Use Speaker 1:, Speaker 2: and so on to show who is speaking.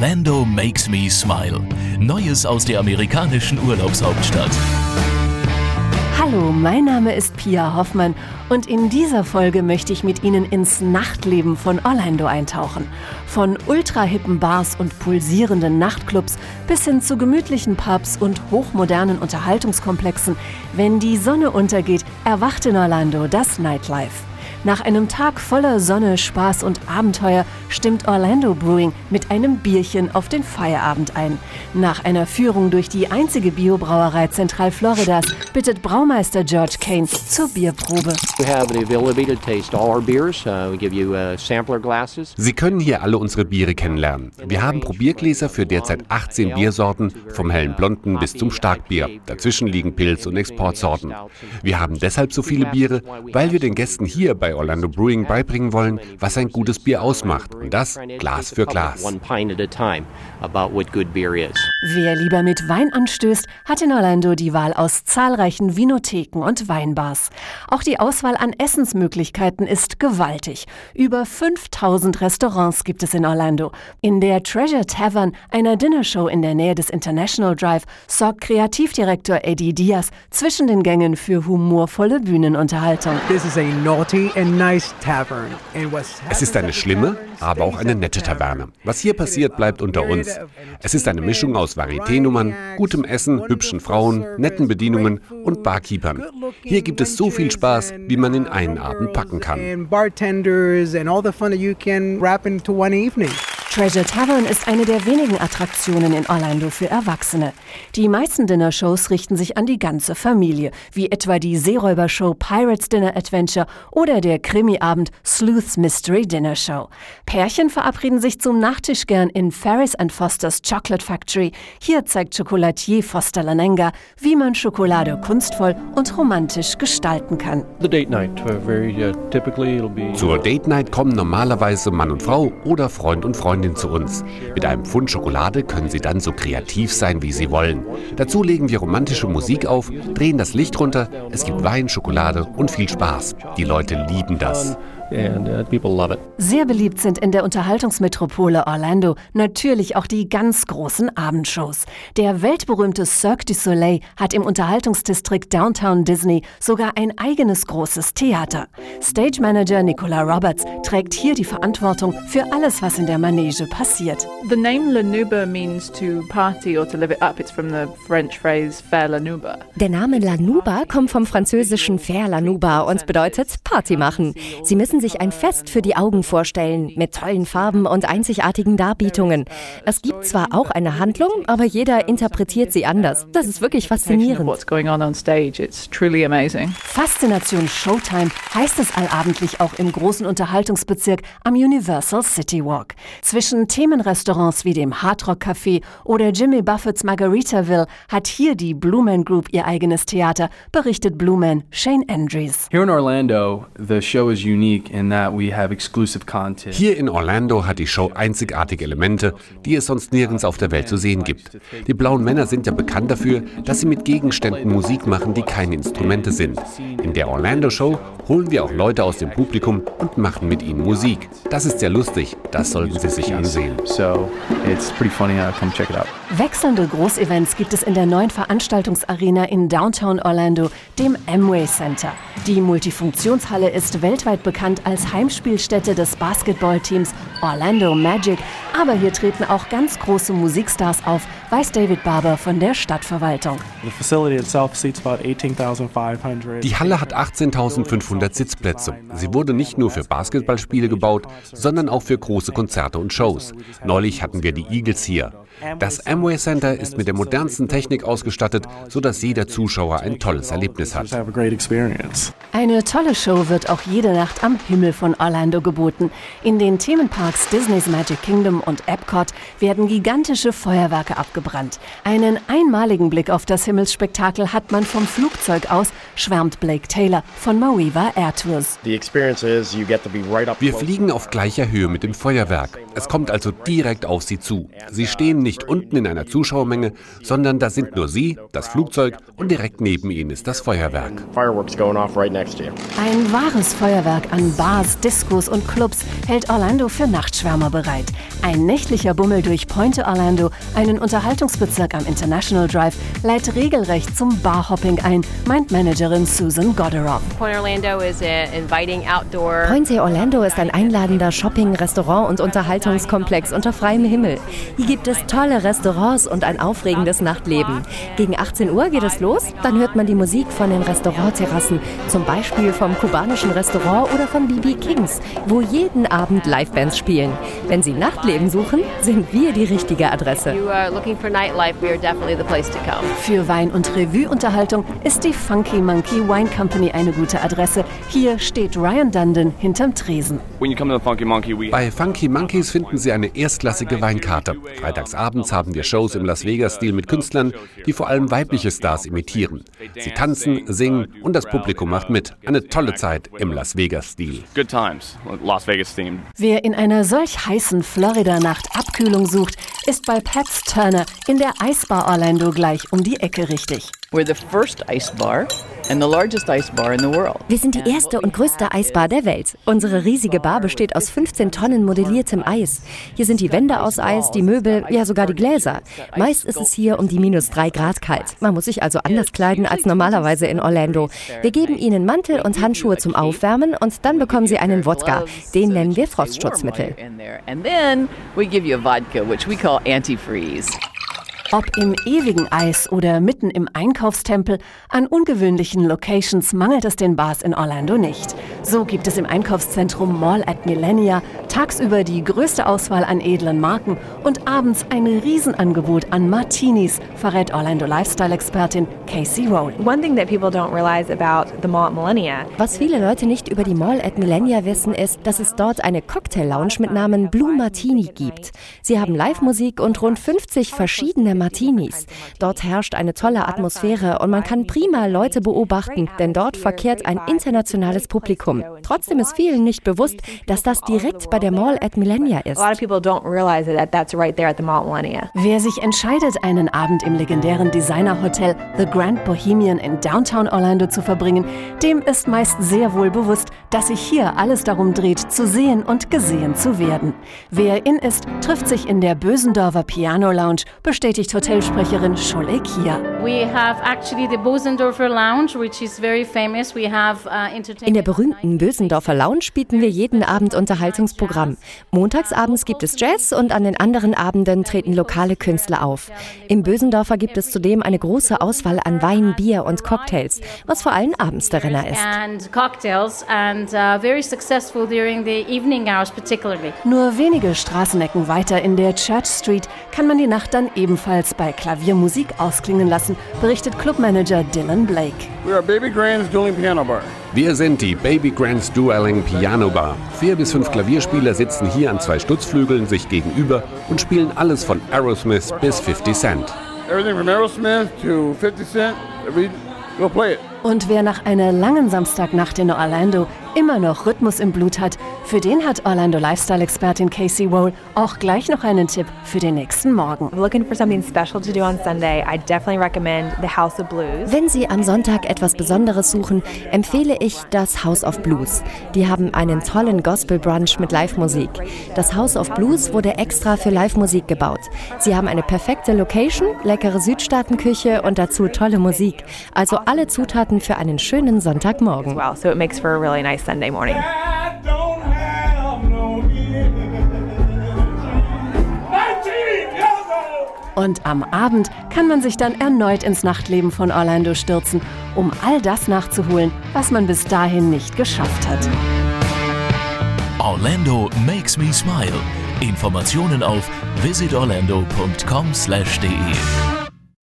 Speaker 1: Orlando makes me smile. Neues aus der amerikanischen Urlaubshauptstadt.
Speaker 2: Hallo, mein Name ist Pia Hoffmann und in dieser Folge möchte ich mit Ihnen ins Nachtleben von Orlando eintauchen. Von ultrahippen Bars und pulsierenden Nachtclubs bis hin zu gemütlichen Pubs und hochmodernen Unterhaltungskomplexen. Wenn die Sonne untergeht, erwacht in Orlando das Nightlife. Nach einem Tag voller Sonne, Spaß und Abenteuer stimmt Orlando Brewing mit einem Bierchen auf den Feierabend ein. Nach einer Führung durch die einzige Biobrauerei Zentralfloridas bittet Braumeister George Kane zur Bierprobe.
Speaker 3: Uh, Sie können hier alle unsere Biere kennenlernen. Wir haben Probiergläser für derzeit 18 Biersorten, vom hellen Blonden bis zum Starkbier. Dazwischen liegen Pilz- und Exportsorten. Wir haben deshalb so viele Biere, weil wir den Gästen hier bei Orlando Brewing beibringen wollen, was ein gutes Bier ausmacht. Und das Glas für Glas.
Speaker 2: Wer lieber mit Wein anstößt, hat in Orlando die Wahl aus zahlreichen Vinotheken und Weinbars. Auch die Auswahl an Essensmöglichkeiten ist gewaltig. Über 5000 Restaurants gibt es in Orlando. In der Treasure Tavern, einer Dinnershow in der Nähe des International Drive, sorgt Kreativdirektor Eddie Diaz zwischen den Gängen für humorvolle Bühnenunterhaltung.
Speaker 3: This is a naughty es ist eine schlimme, aber auch eine nette Taverne. Was hier passiert, bleibt unter uns. Es ist eine Mischung aus Varieté-Nummern, gutem Essen, hübschen Frauen, netten Bedienungen und Barkeepern. Hier gibt es so viel Spaß, wie man in einen Abend packen kann.
Speaker 2: Treasure Tavern ist eine der wenigen Attraktionen in Orlando für Erwachsene. Die meisten Dinnershows richten sich an die ganze Familie, wie etwa die Seeräubershow Pirates Dinner Adventure oder der Krimiabend Sleuth's Mystery Dinner Show. Pärchen verabreden sich zum Nachtisch gern in Ferris and Foster's Chocolate Factory. Hier zeigt Chocolatier Foster Lanenga, wie man Schokolade kunstvoll und romantisch gestalten kann.
Speaker 3: Uh, Zur Date Night kommen normalerweise Mann und Frau oder Freund und Freundin Freundin zu uns. Mit einem Pfund Schokolade können Sie dann so kreativ sein, wie Sie wollen. Dazu legen wir romantische Musik auf, drehen das Licht runter, es gibt Wein, Schokolade und viel Spaß. Die Leute lieben das.
Speaker 2: And, uh, people love it. Sehr beliebt sind in der Unterhaltungsmetropole Orlando natürlich auch die ganz großen Abendshows. Der weltberühmte Cirque du Soleil hat im Unterhaltungsdistrikt Downtown Disney sogar ein eigenes großes Theater. Stage Manager Nicola Roberts trägt hier die Verantwortung für alles, was in der Manege passiert.
Speaker 4: The name Lanuba means to party or to live it up. It's from the French phrase faire Lanuba.
Speaker 5: Der Name Lanuba kommt vom französischen faire Lanuba und bedeutet Party machen. Sie müssen müssen sich ein Fest für die Augen vorstellen, mit tollen Farben und einzigartigen Darbietungen. Es gibt zwar auch eine Handlung, aber jeder interpretiert sie anders. Das ist wirklich faszinierend.
Speaker 2: Faszination Showtime heißt es allabendlich auch im großen Unterhaltungsbezirk am Universal City Walk. Zwischen Themenrestaurants wie dem Hard Rock Café oder Jimmy Buffetts Margaritaville hat hier die Blue Man Group ihr eigenes Theater, berichtet Blue Man Shane Andrews.
Speaker 6: Here in Orlando, the show is unique
Speaker 3: hier in Orlando hat die Show einzigartige Elemente, die es sonst nirgends auf der Welt zu sehen gibt. Die blauen Männer sind ja bekannt dafür, dass sie mit Gegenständen Musik machen, die keine Instrumente sind. In der Orlando Show holen wir auch Leute aus dem Publikum und machen mit ihnen Musik. Das ist sehr lustig, das sollten Sie sich ansehen.
Speaker 2: Wechselnde Großevents gibt es in der neuen Veranstaltungsarena in Downtown Orlando, dem Amway Center. Die Multifunktionshalle ist weltweit bekannt als Heimspielstätte des Basketballteams Orlando Magic, aber hier treten auch ganz große Musikstars auf, weiß David Barber von der Stadtverwaltung.
Speaker 3: Die Halle hat 18.500 Sitzplätze. Sie wurde nicht nur für Basketballspiele gebaut, sondern auch für große Konzerte und Shows. Neulich hatten wir die Eagles hier. Das Amway Center ist mit der modernsten Technik ausgestattet, sodass jeder Zuschauer ein tolles Erlebnis hat.
Speaker 2: Eine tolle Show wird auch jede Nacht am Himmel von Orlando geboten. In den Themenparks Disney's Magic Kingdom und Epcot werden gigantische Feuerwerke abgefahren ausgebrannt. Einen einmaligen Blick auf das Himmelsspektakel hat man vom Flugzeug aus, schwärmt Blake Taylor von Moeva Air Tours.
Speaker 3: Wir fliegen auf gleicher Höhe mit dem Feuerwerk. Es kommt also direkt auf Sie zu. Sie stehen nicht unten in einer Zuschauermenge, sondern da sind nur Sie, das Flugzeug und direkt neben Ihnen ist das Feuerwerk.
Speaker 2: Ein wahres Feuerwerk an Bars, Discos und Clubs hält Orlando für Nachtschwärmer bereit. Ein nächtlicher Bummel durch Pointe Orlando, einen Unterhaltungsbezirk am International Drive, leitet regelrecht zum Barhopping ein, meint Managerin Susan Goderow.
Speaker 5: Pointe Orlando ist ein einladender Shopping-, Restaurant- und Unterhaltungskomplex unter freiem Himmel. Hier gibt es tolle Restaurants und ein aufregendes Nachtleben. Gegen 18 Uhr geht es los, dann hört man die Musik von den Restaurantterrassen, zum Beispiel vom kubanischen Restaurant oder von BB Kings, wo jeden Abend Livebands spielen. Wenn Sie Nachtleben suchen, sind wir die richtige Adresse.
Speaker 2: Für Wein- und Revue-Unterhaltung ist die Funky Monkey Wine Company eine gute Adresse. Hier steht Ryan Dundon hinterm Tresen.
Speaker 3: Bei Funky Monkeys finden Sie eine erstklassige Weinkarte. Freitagsabends haben wir Shows im Las Vegas-Stil mit Künstlern, die vor allem weibliche Stars imitieren. Sie tanzen, singen und das Publikum macht mit. Eine tolle Zeit im Las Vegas-Stil.
Speaker 2: Wer in einer solch heißen Florida-Nacht Abkühlung sucht, ist bei Pat's Turner in der Eisbar Orlando gleich um die Ecke richtig.
Speaker 7: We're the first ice bar and the largest ice bar in the world.
Speaker 5: Wir sind die erste und größte Eisbar der Welt. Unsere riesige Bar besteht aus 15 Tonnen modelliertem Eis. Hier sind die Wände aus Eis, die Möbel, ja sogar die Gläser. Meist ist es hier um die minus drei Grad kalt. Man muss sich also anders kleiden als normalerweise in Orlando. Wir geben Ihnen Mantel und Handschuhe zum Aufwärmen und dann bekommen Sie einen Wodka. Den nennen wir Frostschutzmittel.
Speaker 7: And then we give you a vodka, which we call antifreeze.
Speaker 2: Ob im ewigen Eis oder mitten im Einkaufstempel, an ungewöhnlichen Locations mangelt es den Bars in Orlando nicht. So gibt es im Einkaufszentrum Mall at Millenia tagsüber die größte Auswahl an edlen Marken und abends ein Riesenangebot an Martinis, verrät Orlando Lifestyle-Expertin Casey Roll.
Speaker 8: One thing that people don't realize about the mall at Millennia
Speaker 5: Was viele Leute nicht über die Mall at Millenia wissen, ist, dass es dort eine Cocktail-Lounge mit Namen Blue Martini gibt. Sie haben Live-Musik und rund 50 verschiedene Martinis. Dort herrscht eine tolle Atmosphäre und man kann prima Leute beobachten, denn dort verkehrt ein internationales Publikum. Trotzdem ist vielen nicht bewusst, dass das direkt bei der Mall at Millenia ist.
Speaker 8: a lot of people don't realize that that's right there at the mall at Millennia.
Speaker 2: Wer sich entscheidet, einen Abend im legendären Designerhotel The Grand Bohemian in Downtown Orlando zu verbringen, dem ist meist sehr wohl bewusst, dass sich hier alles darum dreht, zu sehen und gesehen zu werden. Wer in ist, trifft sich in der Bösendorfer Piano Lounge, bestätigt Hotelsprecherin Scholle Kia.
Speaker 9: We have actually the Bosendorfer Lounge, which is very famous. We have
Speaker 5: In der berühmten Bösendorfer Lounge bieten wir jeden Abend Unterhaltungsprogramm. Montagsabends gibt es Jazz und an den anderen Abenden treten lokale Künstler auf. Im Bösendorfer gibt es zudem eine große Auswahl an Wein, Bier und Cocktails, was vor allem abends der Renner ist.
Speaker 9: and cocktails and uh, very successful during the evening hours particularly.
Speaker 2: Nur wenige Straßenecken weiter in der Church Street kann man die Nacht dann ebenfalls bei Klaviermusik ausklingen lassen, berichtet Clubmanager Dylan Blake.
Speaker 10: We are Baby Grand's Dueling Piano Bar.
Speaker 3: Wir sind die Baby Grand's Dueling Piano Bar. Vier bis fünf Klavierspieler sitzen hier an zwei Stutzflügeln sich gegenüber und spielen alles von Aerosmith bis 50 Cent.
Speaker 10: Everything from Aerosmith to 50 Cent. We, we'll play it.
Speaker 2: Und wer nach einer langen Samstagnacht in Orlando immer noch Rhythmus im Blut hat, für den hat Orlando Lifestyle-Expertin Casey Roll auch gleich noch einen Tipp für den nächsten Morgen.
Speaker 5: Wenn Sie am Sonntag etwas Besonderes suchen, empfehle ich das House of Blues. Die haben einen tollen Gospel-Brunch mit Live-Musik. Das House of Blues wurde extra für Live-Musik gebaut. Sie haben eine perfekte Location, leckere Südstaatenküche und dazu tolle Musik. Also alle Zutaten für einen schönen Sonntagmorgen.
Speaker 8: Well, so it makes for a really nice Sunday morning.
Speaker 10: I don't have no energy. 19 years old.
Speaker 2: Und am Abend kann man sich dann erneut ins Nachtleben von Orlando stürzen, um all das nachzuholen, was man bis dahin nicht geschafft hat.
Speaker 1: Orlando makes me smile. Informationen auf visitorlando.com/de.